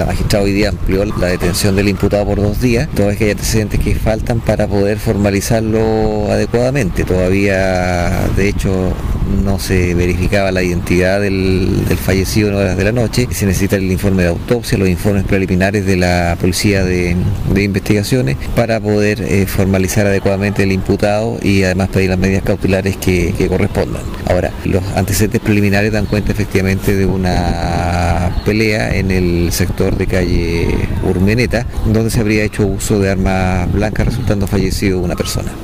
La magistrada hoy día amplió la detención del imputado por dos días, toda vez que hay antecedentes que faltan para poder formalizarlo adecuadamente. Todavía, de hecho, no se verificaba la identidad del, fallecido en horas de la noche. Se necesita el informe de autopsia, los informes preliminares de la Policía de, Investigaciones para poder eh, formalizar adecuadamente el imputado y además pedir las medidas cautelares que, correspondan. Ahora, los antecedentes preliminares dan cuenta efectivamente de pelea en el sector de calle Urmeneta, donde se habría hecho uso de armas blancas resultando fallecido una persona.